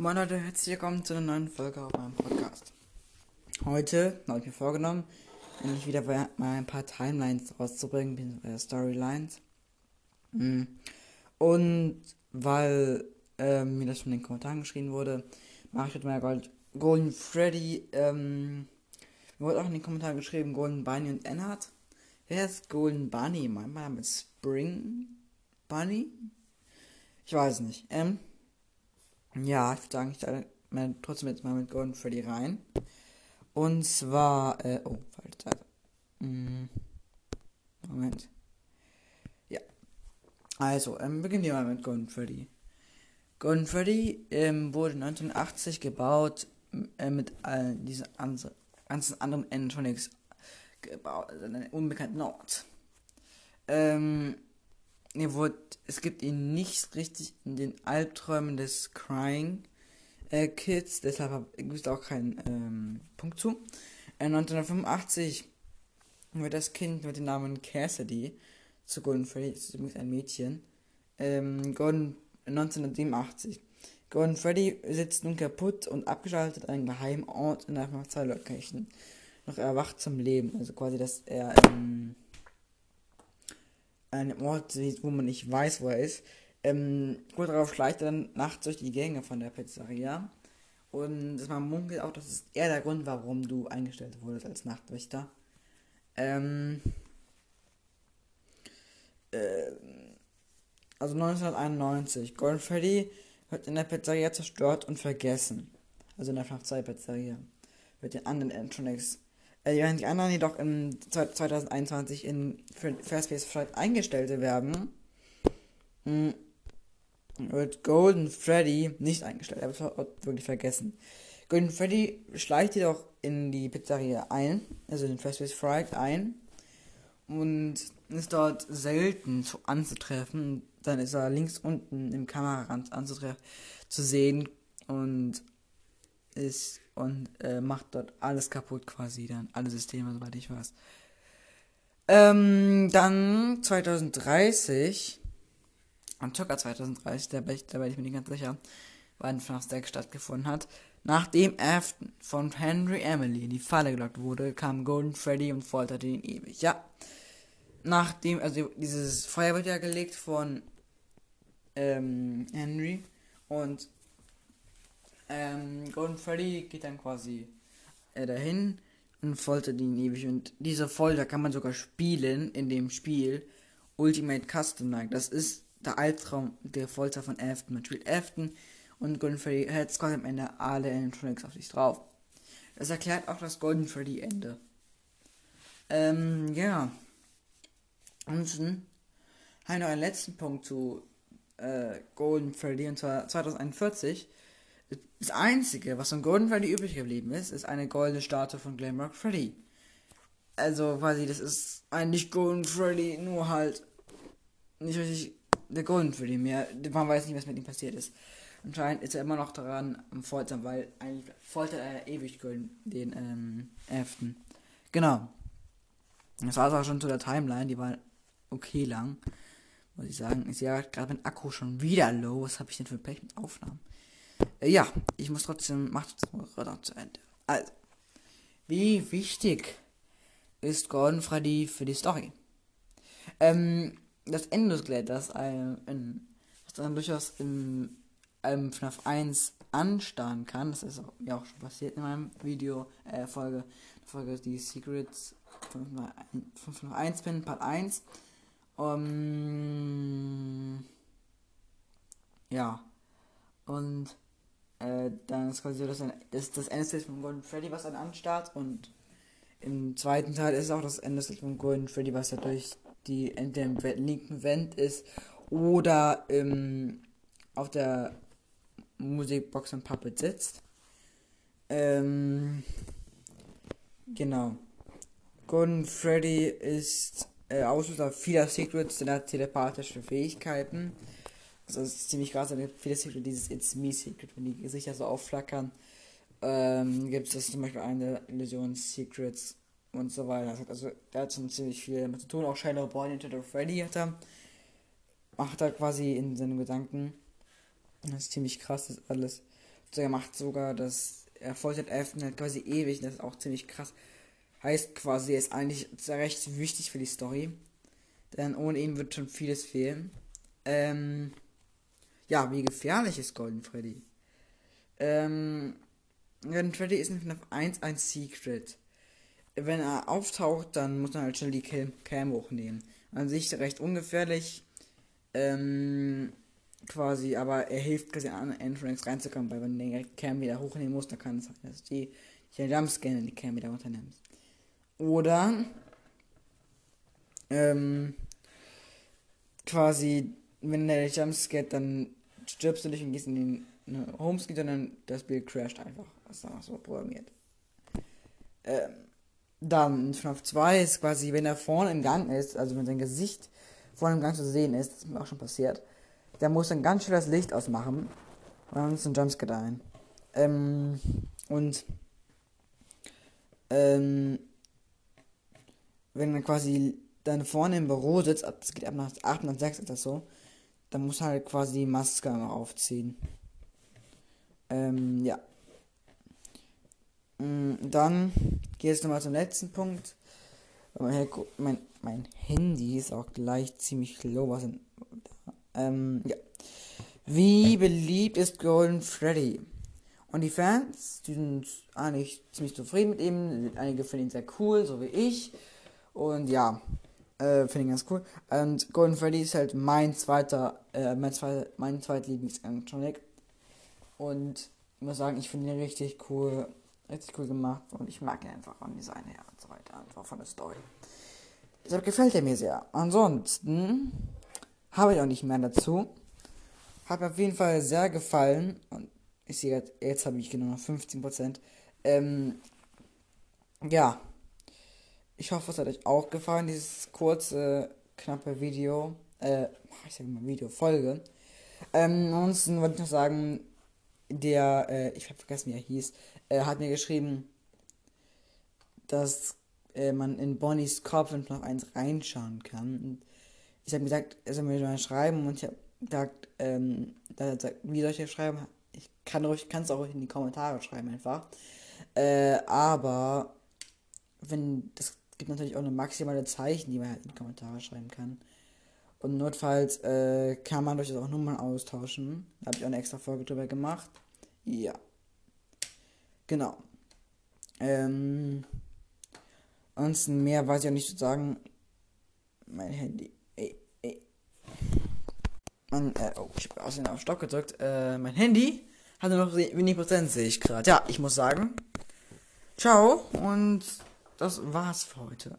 Moin Leute, herzlich willkommen zu einer neuen Folge auf meinem Podcast. Heute habe ich mir vorgenommen, endlich wieder mal ein paar Timelines rauszubringen, äh, Storylines. Mm. Und weil äh, mir das schon in den Kommentaren geschrieben wurde, mache ich heute mal Gold, Golden Freddy. Ähm, mir wurde auch in den Kommentaren geschrieben, Golden Bunny und Ennard. Wer ist Golden Bunny? Mein Name ist Spring Bunny? Ich weiß nicht. Ähm, ja, ich würde sagen, ich stelle trotzdem jetzt mal mit Golden Freddy rein. Und zwar, äh, oh, falsche Seite. Hm, Moment. Ja. Also, ähm, beginnen wir mal mit Golden Freddy. Golden Freddy ähm, wurde 1980 gebaut äh, mit all diesen ganzen anderen Animatronics gebaut, also an einem unbekannten Ort. Ähm, er wurde, es gibt ihn nicht richtig in den Albträumen des Crying äh, Kids, deshalb gibt es auch keinen ähm, Punkt zu. Äh, 1985 wird das Kind mit dem Namen Cassidy zu Golden Freddy, das ist übrigens ein Mädchen, ähm, Golden, 1987. Golden Freddy sitzt nun kaputt und abgeschaltet an einem geheimen Ort in der Polizeilocation. Noch erwacht zum Leben, also quasi, dass er ähm, einem Ort sieht, wo man nicht weiß, wo er ist. Ähm, kurz darauf schleicht er dann nachts durch die Gänge von der Pizzeria. Und man munkelt auch, das ist eher der Grund, warum du eingestellt wurdest als Nachtwächter. Ähm, äh, also 1991. Golden Freddy wird in der Pizzeria zerstört und vergessen. Also in der FNAF 2 Pizzeria. Wird den anderen Electronics während die anderen jedoch im 2021 in Fairspace Flight eingestellte werden, hm, wird Golden Freddy nicht eingestellt. Er wird wirklich vergessen. Golden Freddy schleicht jedoch in die Pizzeria ein, also in Fairspace Fright ein und ist dort selten zu anzutreffen. Dann ist er links unten im Kamerarand anzutreffen, zu sehen und ist und äh, macht dort alles kaputt quasi, dann alle Systeme, soweit ich weiß. Ähm, dann 2030, am circa 2030, da bin ich, mir nicht ganz sicher, wann FNAF Stack stattgefunden hat. Nachdem Afton von Henry Emily in die Falle gelockt wurde, kam Golden Freddy und folterte ihn ewig. Ja. Nachdem, also dieses Feuer wird ja gelegt von ähm, Henry und ähm, Golden Freddy geht dann quasi äh, dahin und foltert ihn ewig. Und diese Folter kann man sogar spielen in dem Spiel Ultimate Custom Night. Das ist der Albtraum der Folter von Afton. Man spielt Afton und Golden Freddy hält quasi am Ende alle Animatronics auf sich drauf. Das erklärt auch das Golden Freddy Ende. Ähm, ja. Ansonsten habe ich noch einen letzten Punkt zu äh, Golden Freddy und zwar 2041 das einzige, was von Golden Freddy übrig geblieben ist, ist eine goldene Statue von Glamrock Freddy. Also quasi, das ist eigentlich Golden Freddy, nur halt nicht richtig der Golden Freddy mehr. Man weiß nicht, was mit ihm passiert ist. Anscheinend ist er immer noch daran am Foltern, weil eigentlich foltert er ewig den ähm, Elften. Genau. Das war es auch schon zu der Timeline, die war okay lang. Muss ich sagen. Ich sehe gerade mein Akku schon wieder low. Was habe ich denn für Pech mit Aufnahmen? Äh, ja, ich muss trotzdem, macht trotzdem zu Ende. Also, wie wichtig ist Gordon Freddy für die Story? Ähm, das Endoskelett, das, ein, in, was dann durchaus in einem FNAF 1 anstarren kann, das ist ja auch schon passiert in meinem Video, äh, Folge, Folge die Secrets 501 Pin, Part 1. Um, ja. Und äh, dann ist quasi so, dass das, das Ende von Golden Freddy, was dann anstarrt. Und im zweiten Teil ist auch das Ende von Golden Freddy, was ja durch die entweder im linken Wand ist oder im, auf der Musikbox und Puppet sitzt. Ähm, genau. Golden Freddy ist äh, Auslöser vieler Secrets, der hat telepathische Fähigkeiten. Also das ist ziemlich krass, gibt viele Secret, dieses It's Me Secret, wenn die Gesichter so aufflackern. Ähm, gibt es zum Beispiel eine Illusion Secrets und so weiter. Also der hat schon ziemlich viel damit zu tun. Auch Shadow Boy Into the Freddy hat er. Macht er quasi in seinen Gedanken. Das ist ziemlich krass, das alles So, er macht sogar das, er foltert Afton halt quasi ewig, das ist auch ziemlich krass. Heißt quasi, er ist eigentlich recht wichtig für die Story. Denn ohne ihn wird schon vieles fehlen. Ähm, ja, wie gefährlich ist Golden Freddy? Ähm, Golden Freddy ist in FNAF 1 ein Secret. Wenn er auftaucht, dann muss man halt schnell die Cam, hochnehmen. An sich recht ungefährlich. Ähm, quasi, aber er hilft quasi an Entrance reinzukommen, weil wenn du den Cam wieder hochnehmen musst, dann kann es sein, dass die, die Jumpscanner die Cam wieder runternimmst. Oder ähm, quasi, wenn der Jumpscare, dann stirbst du nicht und gehst in den ne, Homescreen, sondern das Bild crasht einfach. Das ist so programmiert. Ähm, dann FNAF 2 ist quasi, wenn er vorne im Gang ist, also wenn sein Gesicht vorne im Gang zu sehen ist, das ist mir auch schon passiert, der muss dann ganz schön das Licht ausmachen. Und dann ist ein Jumpscare ein. Ähm, und ähm, wenn man quasi dann vorne im Büro sitzt, das geht ab nach 8 und 6 ist das so, dann muss halt quasi die Maske immer aufziehen. Ähm, ja. Mm, dann geht es nochmal zum letzten Punkt. Mein, mein, mein Handy ist auch gleich ziemlich low. Was in, ähm, ja. Wie beliebt ist Golden Freddy? Und die Fans, die sind eigentlich ziemlich zufrieden mit ihm. Einige finden ihn sehr cool, so wie ich. Und ja, äh, finde ich ganz cool. Und Golden Freddy ist halt mein zweiter, äh, mein zweiter, mein zweitlieblings-Animatronic. Und ich muss sagen, ich finde ihn richtig cool, richtig cool gemacht und ich mag ihn einfach von Design her und so weiter, einfach von der Story. Deshalb gefällt er mir sehr. Ansonsten habe ich auch nicht mehr dazu. Hat mir auf jeden Fall sehr gefallen und ich sehe jetzt habe ich genau noch 15%. Ähm, ja, ich hoffe, es hat euch auch gefallen, dieses kurze, knappe Video. Äh, ich sag mal Video, Folge. Ähm, ansonsten wollte ich noch sagen, der, äh, ich habe vergessen, wie er hieß, äh, hat mir geschrieben, dass äh, man in Bonnies Kopf noch eins reinschauen kann. Und ich habe gesagt, er soll mir mal schreiben und ich habe gesagt, ähm, da sagt, wie soll ich das schreiben? Ich kann es auch in die Kommentare schreiben einfach. Äh, aber wenn das gibt natürlich auch eine maximale Zeichen, die man halt in die Kommentare schreiben kann. Und notfalls äh, kann man durchaus auch Nummern austauschen. Da habe ich auch eine extra Folge drüber gemacht. Ja. Genau. Ähm. Ansonsten mehr weiß ich auch nicht zu sagen. Mein Handy. Ey, ey. Mein, äh, oh, ich habe außerdem auf Stock gedrückt. Äh, mein Handy hatte noch wenig Prozent, sehe ich gerade. Ja, ich muss sagen. Ciao und das war's für heute.